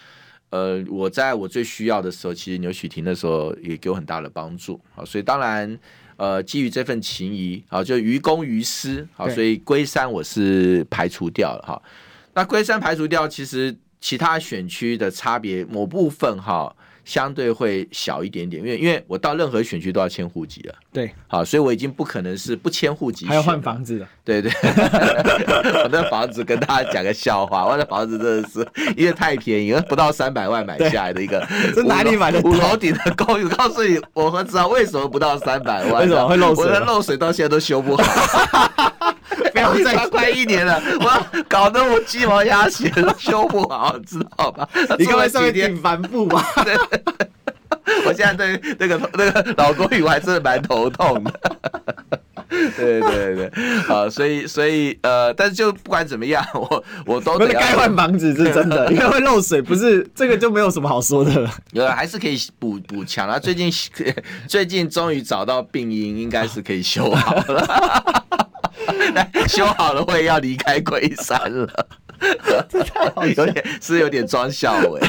呃我在我最需要的时候，其实牛许婷那时候也给我很大的帮助啊。所以当然呃基于这份情谊啊，就于公于私好，所以龟山我是排除掉了哈。那龟山排除掉，其实。其他选区的差别某部分哈，相对会小一点点，因为因为我到任何选区都要迁户籍了，对，好，所以我已经不可能是不迁户籍，还要换房子了，对对，<laughs> 我的房子跟大家讲个笑话，我的房子真的是因为太便宜，不到三百万买下来的一个，<laughs> 这哪里买的？五楼顶的公寓，告诉你，我们知道为什么不到三百万，为什么会漏水？我的漏水到现在都修不好。<laughs> 不要再快一年了，我搞得我鸡毛鸭血都修不好，知道吧？你刚才上面挺帆布吧？<laughs> 我现在对那个那个老公语我还真的蛮头痛的。<laughs> 对对对，好，所以所以呃，但是就不管怎么样，<laughs> 我我都得该换房子是真的，因为会漏水，不是这个就没有什么好说的了。有还是可以补补强啊，最近最近终于找到病因，应该是可以修好了。修好了，我也要离开龟山了。有点是有点装笑哎。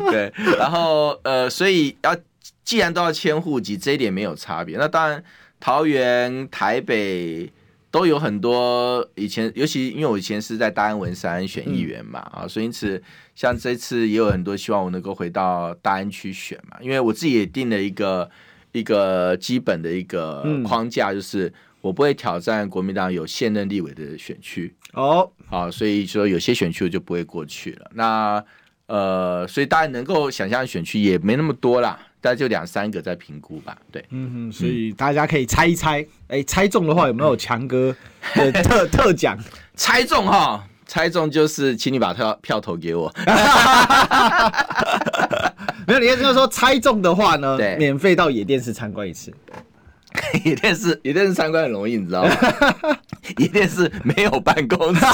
<laughs> 对，然后呃，所以要既然都要迁户籍，这一点没有差别。那当然，桃园、台北都有很多以前，尤其因为我以前是在大安文山选议员嘛啊，嗯、所以因此像这次也有很多希望我能够回到大安区选嘛，因为我自己也定了一个一个基本的一个框架，就是。我不会挑战国民党有现任立委的选区哦，好，所以说有些选区我就不会过去了。那呃，所以大家能够想象的选区也没那么多啦，大概就两三个在评估吧。对，嗯哼，所以大家可以猜一猜，哎、欸，猜中的话有没有强哥的特 <laughs> 特奖？猜中哈，猜中就是请你把票票投给我。<laughs> 没有，你意思就是说猜中的话呢，对免费到野电视参观一次。野电视，野电视参观很容易，你知道吗？野电视没有办公室，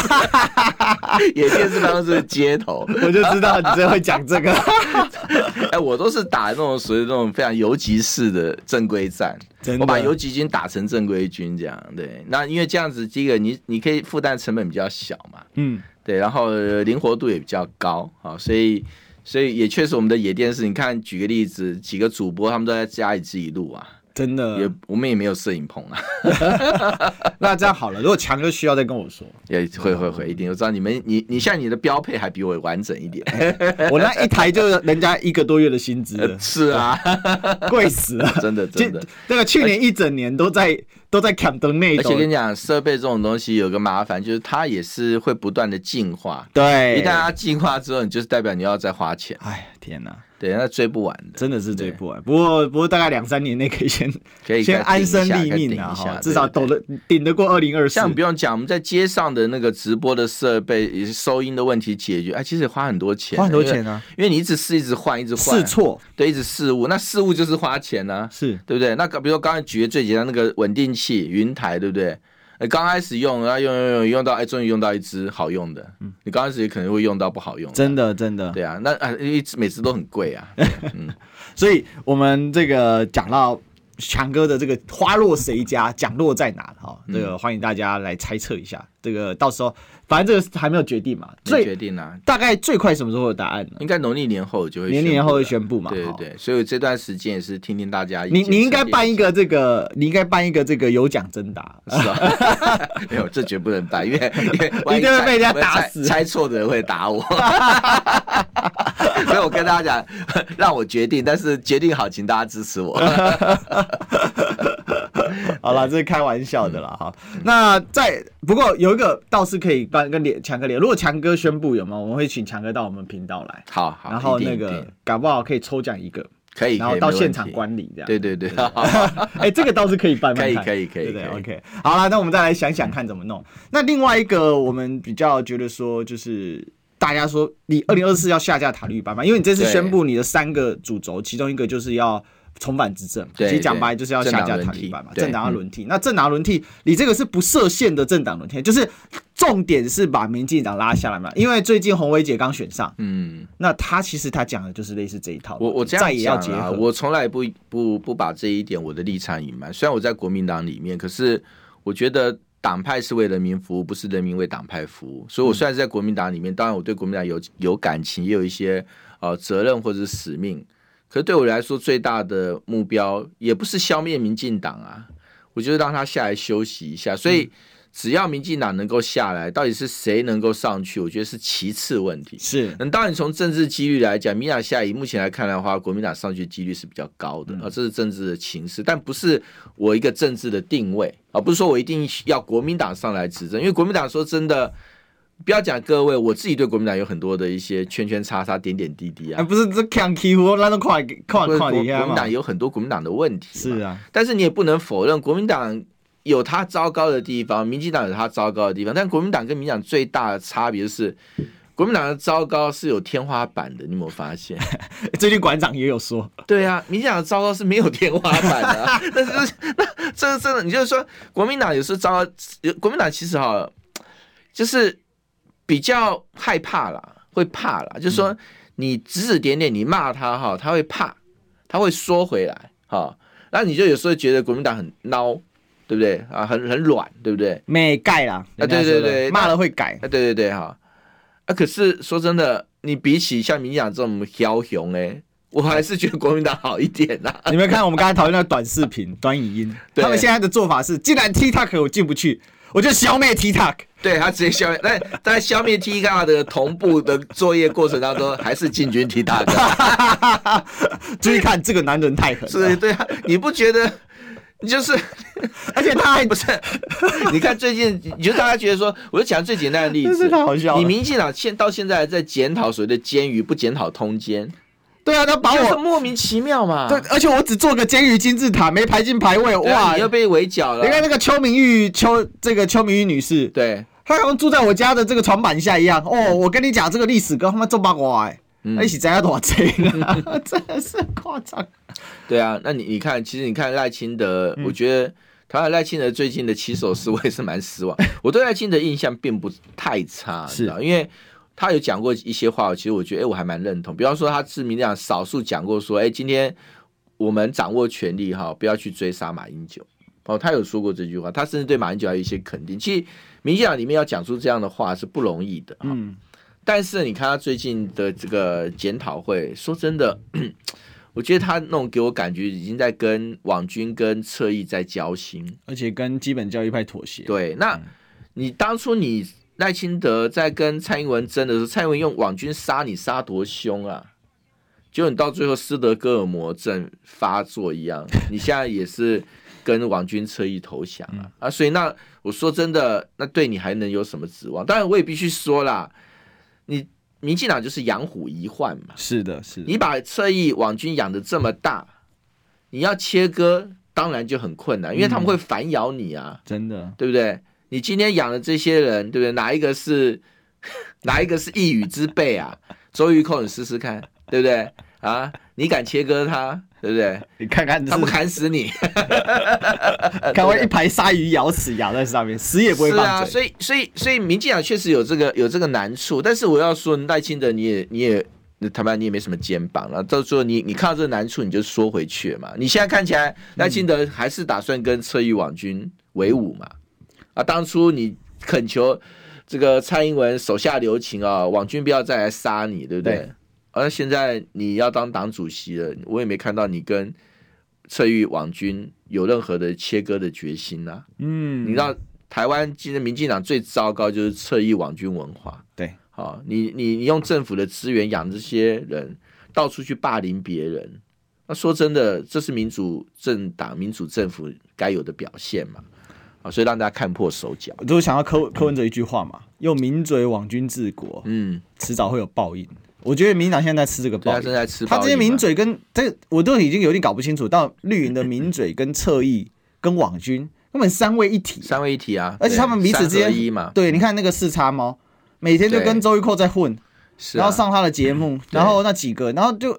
<laughs> 野电视办公室是街头，我就知道你真会讲这个。哎，我都是打那种属于那种非常游击式的正规战，我把游击军打成正规军这样。对，那因为这样子，第一个你你可以负担成本比较小嘛，嗯，对，然后灵活度也比较高啊，所以所以也确实我们的野电视，你看举个例子，几个主播他们都在家里自己录啊。真的，也我们也没有摄影棚啊。<laughs> 那这样好了，如果强哥需要再跟我说，也会会会一定。我知道你们，你你像你的标配还比我完整一点。<laughs> 我那一台就是人家一个多月的薪资了。<laughs> 是啊，贵死了，真的真的。那个去年一整年都在都在 camp 的内。而且跟你讲，设备这种东西有个麻烦，就是它也是会不断的进化。对，一旦它进化之后，你就是代表你要再花钱。哎，天哪！对，那追不完的，真的是追不完。不过，不过大概两三年内可以先可以先安身立命啊，哈，至少抖得顶得过二零二四。像不用讲，我们在街上的那个直播的设备，收音的问题解决，哎，其实花很多钱，花很多钱啊，因为你一直试，一直换，一直换，试错，对，一直试误，那试误就是花钱呢，是对不对？那比如说刚才举的最简单那个稳定器云台，对不对？哎，刚开始用，然后用用用用到，哎，终于用到一支好用的。嗯，你刚开始也可能会用到不好用的。真的，真的。对啊，那啊，一支每次都很贵 <laughs> 啊。嗯，所以我们这个讲到强哥的这个花落谁家，奖落在哪？哈，这个欢迎大家来猜测一下。这个到时候。反正这个还没有决定嘛，最决定啊。大概最快什么时候有答案呢？应该农历年后就会，年年后会宣布嘛。对对对，所以这段时间也是听听大家。你你应该办一个这个，你应该办一个这个有奖征答，是吧？<laughs> 没有，这绝不能办，因为因为 <laughs> 一定会被人家打死，猜错的人会打我。<laughs> <laughs> 所以我跟大家讲，<laughs> 让我决定，但是决定好，请大家支持我。<laughs> 好了，这是开玩笑的啦哈。那在不过有一个倒是可以办跟连强哥连，如果强哥宣布有没有，我们会请强哥到我们频道来。好，好，然后那个搞不好可以抽奖一个，可以，然后到现场观礼这样。对对对，哎，这个倒是可以办，可以可以可以，对 OK，好了，那我们再来想想看怎么弄。那另外一个我们比较觉得说，就是大家说你二零二四要下架塔利班嘛，因为你这次宣布你的三个主轴，其中一个就是要。重返执政，其实讲白就是要下架塔利班嘛，政党要轮替。那政党轮替，你这个是不设限的政党轮替，就是重点是把民进党拉下来嘛。因为最近洪维姐刚选上，嗯，那他其实他讲的就是类似这一套。我我这样讲啊，我从来不不不把这一点我的立场隐瞒。虽然我在国民党里面，可是我觉得党派是为人民服务，不是人民为党派服务。所以我虽然在国民党里面，当然我对国民党有有感情，也有一些呃责任或者是使命。可是对我来说，最大的目标也不是消灭民进党啊，我就是让他下来休息一下。所以，只要民进党能够下来，到底是谁能够上去，我觉得是其次问题。是，那当然从政治几率来讲，民进党下，以目前来看的话，国民党上去的几率是比较高的啊，这是政治的情势，但不是我一个政治的定位啊，不是说我一定要国民党上来执政，因为国民党说真的。不要讲各位，我自己对国民党有很多的一些圈圈叉叉、点点滴滴啊。不是这看欺负，那都快快快点国民党有很多国民党的问题。是啊，但是你也不能否认国民党有他糟糕的地方，民进党有他糟糕的地方。但国民党跟民进党最大的差别是，国民党的糟糕是有天花板的。你有没有发现？<laughs> 最近馆长也有说。对啊，民进党的糟糕是没有天花板的。但 <laughs> 是那这个真的，你就是说国民党有时候糟糕，国民党其实哈，就是。比较害怕啦，会怕啦，就是说你指指点点，你骂他哈，他会怕，他会缩回来哈。那你就有时候觉得国民党很孬，对不对啊？很很软，对不对？没改啦啊，对对对，骂了会改啊，对对对哈。啊，可是说真的，你比起像民进党这种枭雄哎，我还是觉得国民党好一点呐。<laughs> 你们看我们刚才讨论那个短视频、<laughs> 短影音，他们现在的做法是，既然 TikTok 我进不去，我就消灭 TikTok。对他直接消灭，但在消灭 TikTok 的同步的作业过程当中，还是进军 TikTok。<laughs> 注意看，这个男人太狠。是，对啊，你不觉得？就是，<laughs> 而且他还 <laughs> 不是。<laughs> 你看最近，你就大家觉得说，我就讲最简单的例子，太好笑了。你民进党现到现在在检讨所谓的监狱，不检讨通奸。对啊，他把我莫名其妙嘛。对，而且我只做个监狱金字塔，没排进排位，哇，你又被围剿了。你看那个邱明玉，邱这个邱明玉女士，对。她好像住在我家的这个床板下一样哦，我跟你讲这个历史跟他妈做八卦哎，一起在那多这个，<laughs> 真的是夸张。对啊，那你你看，其实你看赖清德，我觉得他赖清德最近的起手式，我也是蛮失望。<laughs> 我对赖清德印象并不太差，是啊，因为他有讲过一些话，其实我觉得哎，我还蛮认同。比方说，他是民进党少数讲过说，哎，今天我们掌握权力哈，不要去追杀马英九。哦，他有说过这句话，他甚至对马英九还有一些肯定。其实。民进党里面要讲出这样的话是不容易的，嗯，但是你看他最近的这个检讨会，说真的，<clears throat> 我觉得他那种给我感觉已经在跟网军跟侧翼在交心，而且跟基本教育派妥协。对，那、嗯、你当初你赖清德在跟蔡英文争的时候，蔡英文用网军杀你杀多凶啊！结果你到最后斯德哥尔摩症发作一样，你现在也是跟网军侧翼投降啊、嗯、啊！所以那我说真的，那对你还能有什么指望？当然我也必须说啦，你。民进党就是养虎遗患嘛，是的，是的。你把侧翼网军养的这么大，你要切割，当然就很困难，因为他们会反咬你啊，真的，对不对？你今天养的这些人，对不对？哪一个是 <laughs> 哪一个是一羽之辈啊？周玉蔻，你试试看，对不对？啊，你敢切割他？对不对？你看看，他们砍死你，<laughs> <laughs> 看我一排鲨鱼咬死咬在上面，死也不会放嘴。是啊，所以所以所以民进党确实有这个有这个难处，但是我要说赖清德，你也你也台湾你也没什么肩膀了，到时候你你看到这个难处，你就缩回去嘛。你现在看起来赖清德还是打算跟侧翼网军为伍嘛？啊，当初你恳求这个蔡英文手下留情啊，网军不要再来杀你，对不对？对而现在你要当党主席了，我也没看到你跟侧翼网军有任何的切割的决心呐、啊。嗯，你知道台湾今天民进党最糟糕就是侧翼网军文化。对，好，你你你用政府的资源养这些人，到处去霸凌别人，那说真的，这是民主政党、民主政府该有的表现嘛？啊，所以让大家看破手脚。我就想要柯柯文哲一句话嘛，用名嘴网军治国，嗯，迟早会有报应。我觉得民进党现在在吃这个包，他正在吃。他这些名嘴跟这，我都已经有点搞不清楚，到绿营的名嘴跟侧翼跟网军根本三位一体，三位一体啊！而且他们彼此之间，对，你看那个四叉猫，每天就跟周玉蔻在混，然后上他的节目，然后那几个，然后就。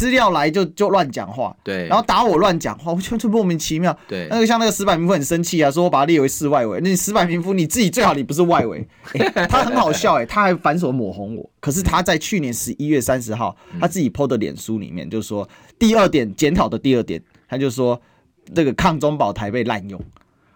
资料来就就乱讲话，对，然后打我乱讲话，<laughs> 我觉得莫名其妙。对，那个像那个石柏明夫很生气啊，说我把他列为世外围。那你石柏明夫你自己最好你不是外围，<laughs> 欸，他很好笑哎，欸，他还反手抹红我。可是他在去年十一月三十号，他自己 PO 的脸书里面就说，第二点检讨的第二点，他就说这个抗中保台被滥用，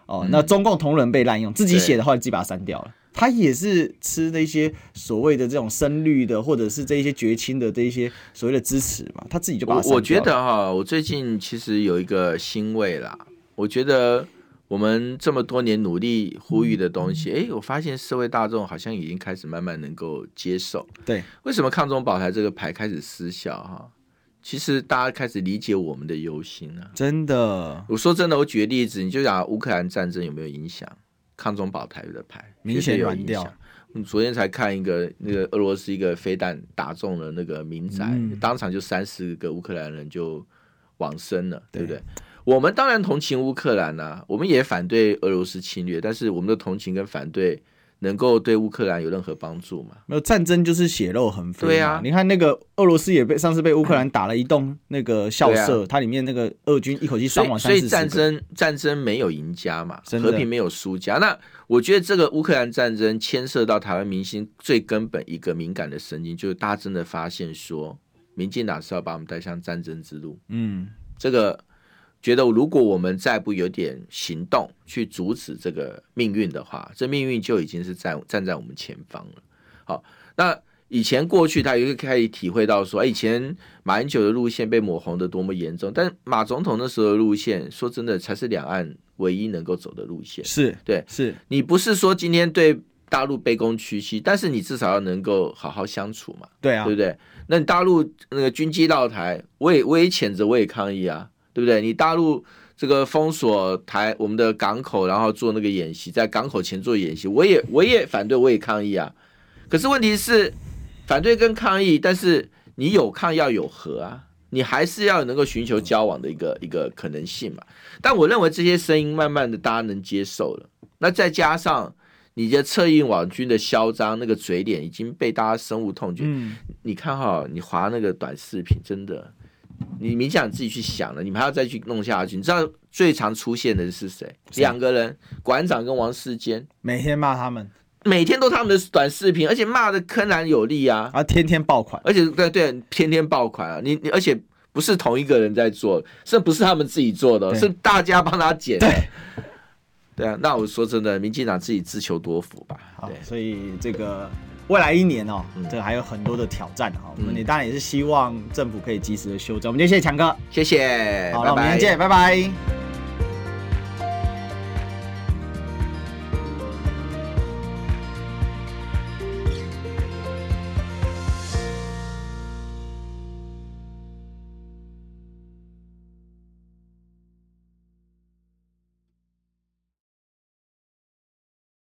哦，那中共同仁被滥用，自己写的话自己把它删掉了。他也是吃那些所谓的这种深绿的，或者是这一些绝亲的这一些所谓的支持嘛，他自己就把。我，我觉得哈，我最近其实有一个欣慰啦。我觉得我们这么多年努力呼吁的东西，哎、嗯，我发现社会大众好像已经开始慢慢能够接受。对，为什么抗中保台这个牌开始失效哈？其实大家开始理解我们的忧心了。真的，我说真的，我举个例子，你就讲乌克兰战争有没有影响？抗中保台的牌明显有影响。你昨天才看一个那个俄罗斯一个飞弹打中了那个民宅，嗯、当场就三十个乌克兰人就往生了，对不对？对，我们当然同情乌克兰呐、啊，我们也反对俄罗斯侵略，但是我们的同情跟反对。能够对乌克兰有任何帮助吗？没有，战争就是血肉横飞。对啊，你看那个俄罗斯也被上次被乌克兰打了一栋那个校舍，啊、它里面那个俄军一口气伤亡三四。所以战争战争没有赢家嘛，和平没有输家。那我觉得这个乌克兰战争牵涉到台湾民心最根本一个敏感的神经，就是大家真的发现说，民进党是要把我们带向战争之路。嗯，这个。觉得如果我们再不有点行动去阻止这个命运的话，这命运就已经是站站在我们前方了。好，那以前过去他也会开始体会到说，哎以前马英九的路线被抹红的多么严重，但马总统那时候的路线，说真的才是两岸唯一能够走的路线。是对，是你不是说今天对大陆卑躬屈膝，但是你至少要能够好好相处嘛。对啊，对不对？那你大陆那个军机绕台，我也我也谴责，我也抗议啊。对不对？你大陆这个封锁台我们的港口，然后做那个演习，在港口前做演习，我也我也 <laughs> 反对，我也抗议啊。可是问题是，反对跟抗议，但是你有抗要有和啊，你还是要能够寻求交往的一个一个可能性嘛。但我认为这些声音慢慢的大家能接受了，那再加上你的策应网军的嚣张，那个嘴脸已经被大家深恶痛绝。嗯，你看哈，你划那个短视频，真的。你冥想自己去想了，你们还要再去弄下去。你知道最常出现的是谁？两个人，馆长跟王世坚，每天骂他们，每天都他们的短视频，而且骂的铿锵有力啊，啊，天天爆款，而且对对，天天爆款啊，你你而且不是同一个人在做，这不是他们自己做的，是大家帮他剪的。对，对啊，那我说真的，民进党自己自求多福吧。对，所以这个。未来一年哦，这个还有很多的挑战哈。我们也当然也是希望政府可以及时的修正。我们就谢谢强哥，谢谢，好，那我们明天见，拜拜。